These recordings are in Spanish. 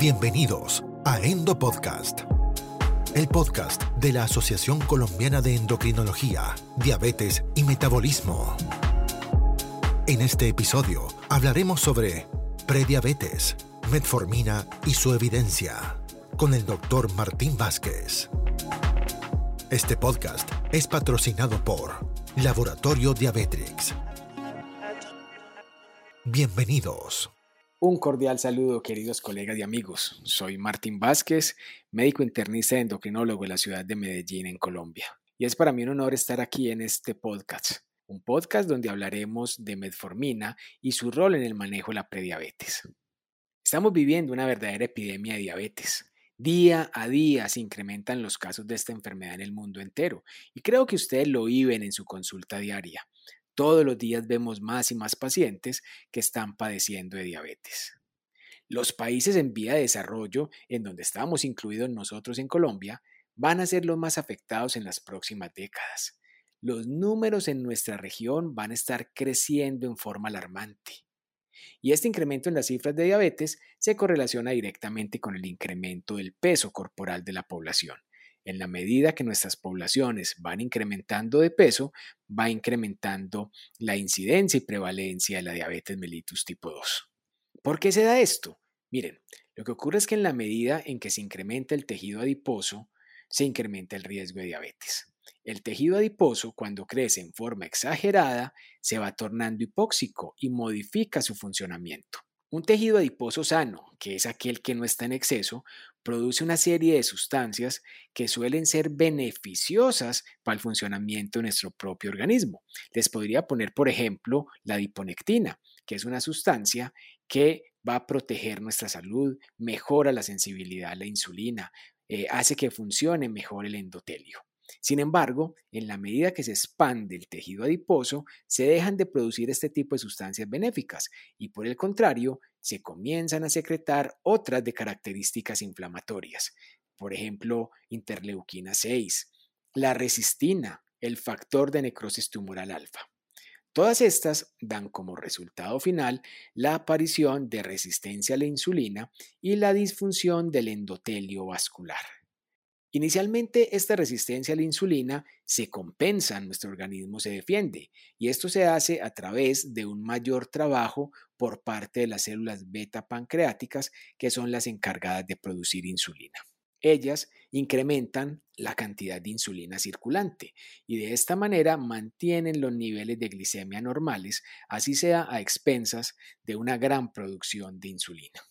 Bienvenidos a Endo Podcast, el podcast de la Asociación Colombiana de Endocrinología, Diabetes y Metabolismo. En este episodio hablaremos sobre prediabetes, metformina y su evidencia con el doctor Martín Vázquez. Este podcast es patrocinado por Laboratorio Diabetrix. Bienvenidos. Un cordial saludo, queridos colegas y amigos. Soy Martín Vázquez, médico internista y endocrinólogo de la ciudad de Medellín, en Colombia. Y es para mí un honor estar aquí en este podcast, un podcast donde hablaremos de metformina y su rol en el manejo de la prediabetes. Estamos viviendo una verdadera epidemia de diabetes. Día a día se incrementan los casos de esta enfermedad en el mundo entero y creo que ustedes lo viven en su consulta diaria. Todos los días vemos más y más pacientes que están padeciendo de diabetes. Los países en vía de desarrollo, en donde estamos incluidos nosotros en Colombia, van a ser los más afectados en las próximas décadas. Los números en nuestra región van a estar creciendo en forma alarmante. Y este incremento en las cifras de diabetes se correlaciona directamente con el incremento del peso corporal de la población. En la medida que nuestras poblaciones van incrementando de peso, va incrementando la incidencia y prevalencia de la diabetes mellitus tipo 2. ¿Por qué se da esto? Miren, lo que ocurre es que en la medida en que se incrementa el tejido adiposo, se incrementa el riesgo de diabetes. El tejido adiposo, cuando crece en forma exagerada, se va tornando hipóxico y modifica su funcionamiento. Un tejido adiposo sano, que es aquel que no está en exceso, produce una serie de sustancias que suelen ser beneficiosas para el funcionamiento de nuestro propio organismo. Les podría poner, por ejemplo, la adiponectina, que es una sustancia que va a proteger nuestra salud, mejora la sensibilidad a la insulina, eh, hace que funcione mejor el endotelio. Sin embargo, en la medida que se expande el tejido adiposo, se dejan de producir este tipo de sustancias benéficas y por el contrario, se comienzan a secretar otras de características inflamatorias, por ejemplo, interleuquina 6, la resistina, el factor de necrosis tumoral alfa. Todas estas dan como resultado final la aparición de resistencia a la insulina y la disfunción del endotelio vascular. Inicialmente, esta resistencia a la insulina se compensa, nuestro organismo se defiende, y esto se hace a través de un mayor trabajo por parte de las células beta pancreáticas, que son las encargadas de producir insulina. Ellas incrementan la cantidad de insulina circulante y de esta manera mantienen los niveles de glicemia normales, así sea a expensas de una gran producción de insulina.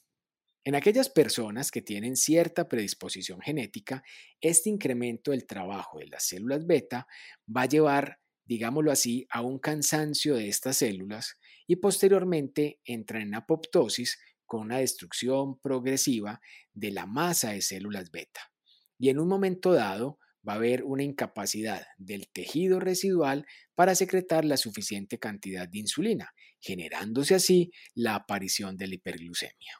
En aquellas personas que tienen cierta predisposición genética, este incremento del trabajo de las células beta va a llevar, digámoslo así, a un cansancio de estas células y posteriormente entran en apoptosis con una destrucción progresiva de la masa de células beta. Y en un momento dado va a haber una incapacidad del tejido residual para secretar la suficiente cantidad de insulina, generándose así la aparición de la hiperglucemia.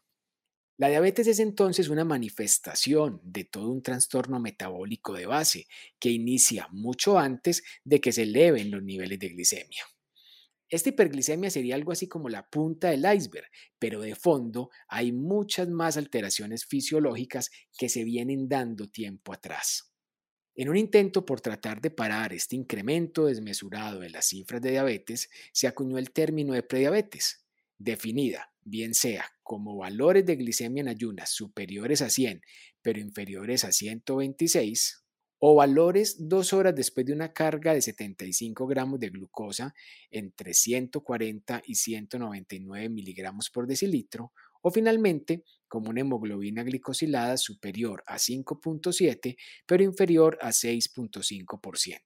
La diabetes es entonces una manifestación de todo un trastorno metabólico de base que inicia mucho antes de que se eleven los niveles de glicemia. Esta hiperglicemia sería algo así como la punta del iceberg, pero de fondo hay muchas más alteraciones fisiológicas que se vienen dando tiempo atrás. En un intento por tratar de parar este incremento desmesurado de las cifras de diabetes, se acuñó el término de prediabetes, definida, bien sea como valores de glicemia en ayunas superiores a 100, pero inferiores a 126, o valores dos horas después de una carga de 75 gramos de glucosa entre 140 y 199 miligramos por decilitro, o finalmente como una hemoglobina glicosilada superior a 5.7, pero inferior a 6.5%.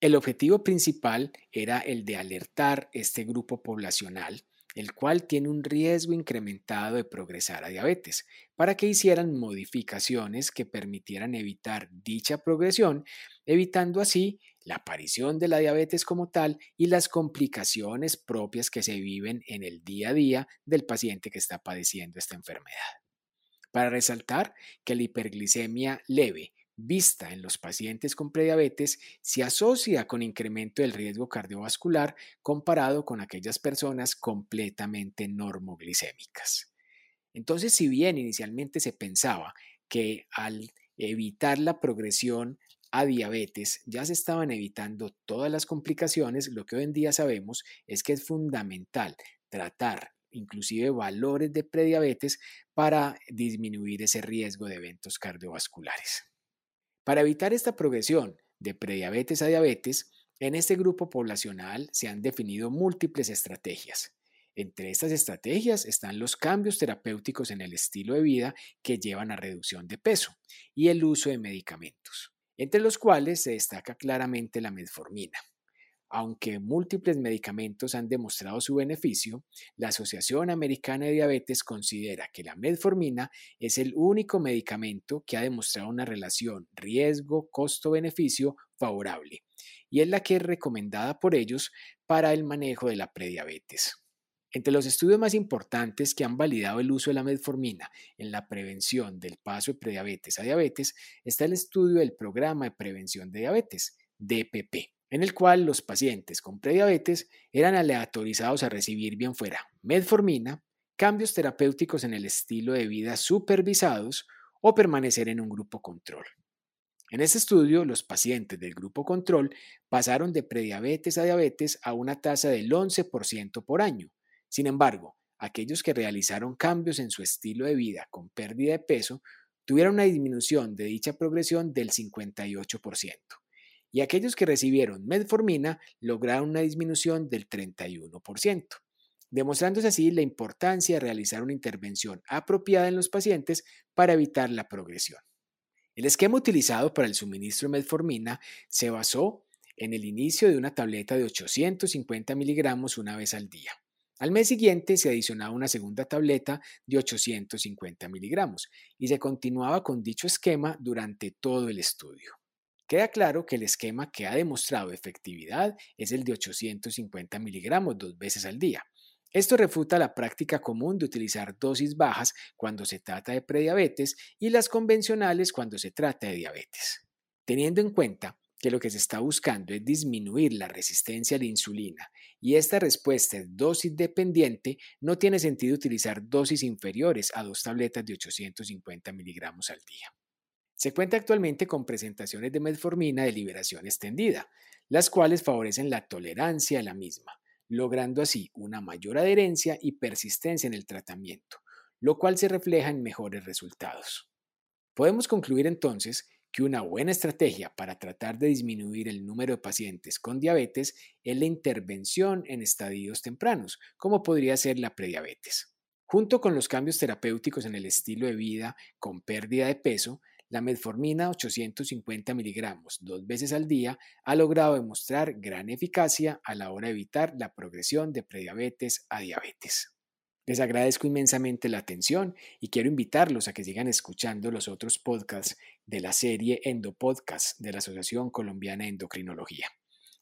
El objetivo principal era el de alertar este grupo poblacional el cual tiene un riesgo incrementado de progresar a diabetes, para que hicieran modificaciones que permitieran evitar dicha progresión, evitando así la aparición de la diabetes como tal y las complicaciones propias que se viven en el día a día del paciente que está padeciendo esta enfermedad. Para resaltar que la hiperglicemia leve vista en los pacientes con prediabetes se asocia con incremento del riesgo cardiovascular comparado con aquellas personas completamente normoglicémicas. Entonces, si bien inicialmente se pensaba que al evitar la progresión a diabetes ya se estaban evitando todas las complicaciones, lo que hoy en día sabemos es que es fundamental tratar inclusive valores de prediabetes para disminuir ese riesgo de eventos cardiovasculares. Para evitar esta progresión de prediabetes a diabetes, en este grupo poblacional se han definido múltiples estrategias. Entre estas estrategias están los cambios terapéuticos en el estilo de vida que llevan a reducción de peso y el uso de medicamentos, entre los cuales se destaca claramente la metformina. Aunque múltiples medicamentos han demostrado su beneficio, la Asociación Americana de Diabetes considera que la metformina es el único medicamento que ha demostrado una relación riesgo-costo-beneficio favorable y es la que es recomendada por ellos para el manejo de la prediabetes. Entre los estudios más importantes que han validado el uso de la metformina en la prevención del paso de prediabetes a diabetes está el estudio del Programa de Prevención de Diabetes, DPP en el cual los pacientes con prediabetes eran aleatorizados a recibir bien fuera metformina, cambios terapéuticos en el estilo de vida supervisados o permanecer en un grupo control. En este estudio, los pacientes del grupo control pasaron de prediabetes a diabetes a una tasa del 11% por año. Sin embargo, aquellos que realizaron cambios en su estilo de vida con pérdida de peso tuvieron una disminución de dicha progresión del 58% y aquellos que recibieron metformina lograron una disminución del 31%, demostrándose así la importancia de realizar una intervención apropiada en los pacientes para evitar la progresión. El esquema utilizado para el suministro de metformina se basó en el inicio de una tableta de 850 miligramos una vez al día. Al mes siguiente se adicionaba una segunda tableta de 850 miligramos y se continuaba con dicho esquema durante todo el estudio. Queda claro que el esquema que ha demostrado efectividad es el de 850 miligramos dos veces al día. Esto refuta la práctica común de utilizar dosis bajas cuando se trata de prediabetes y las convencionales cuando se trata de diabetes. Teniendo en cuenta que lo que se está buscando es disminuir la resistencia a la insulina y esta respuesta es dosis dependiente, no tiene sentido utilizar dosis inferiores a dos tabletas de 850 miligramos al día. Se cuenta actualmente con presentaciones de metformina de liberación extendida, las cuales favorecen la tolerancia a la misma, logrando así una mayor adherencia y persistencia en el tratamiento, lo cual se refleja en mejores resultados. Podemos concluir entonces que una buena estrategia para tratar de disminuir el número de pacientes con diabetes es la intervención en estadios tempranos, como podría ser la prediabetes. Junto con los cambios terapéuticos en el estilo de vida con pérdida de peso, la metformina 850 miligramos dos veces al día ha logrado demostrar gran eficacia a la hora de evitar la progresión de prediabetes a diabetes. Les agradezco inmensamente la atención y quiero invitarlos a que sigan escuchando los otros podcasts de la serie Endopodcast de la Asociación Colombiana de Endocrinología.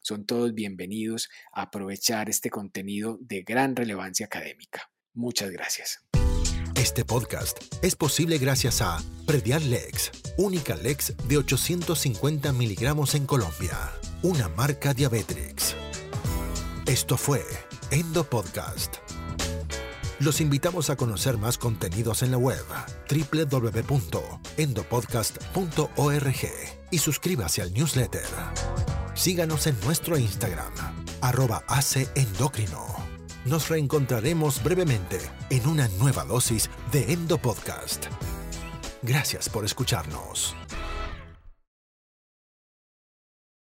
Son todos bienvenidos a aprovechar este contenido de gran relevancia académica. Muchas gracias. Este podcast es posible gracias a Predial Lex, única Lex de 850 miligramos en Colombia, una marca Diabetrix. Esto fue Endo Podcast. Los invitamos a conocer más contenidos en la web www.endopodcast.org y suscríbase al newsletter. Síganos en nuestro Instagram, arroba Endocrino. Nos reencontraremos brevemente en una nueva dosis de Endo Podcast. Gracias por escucharnos.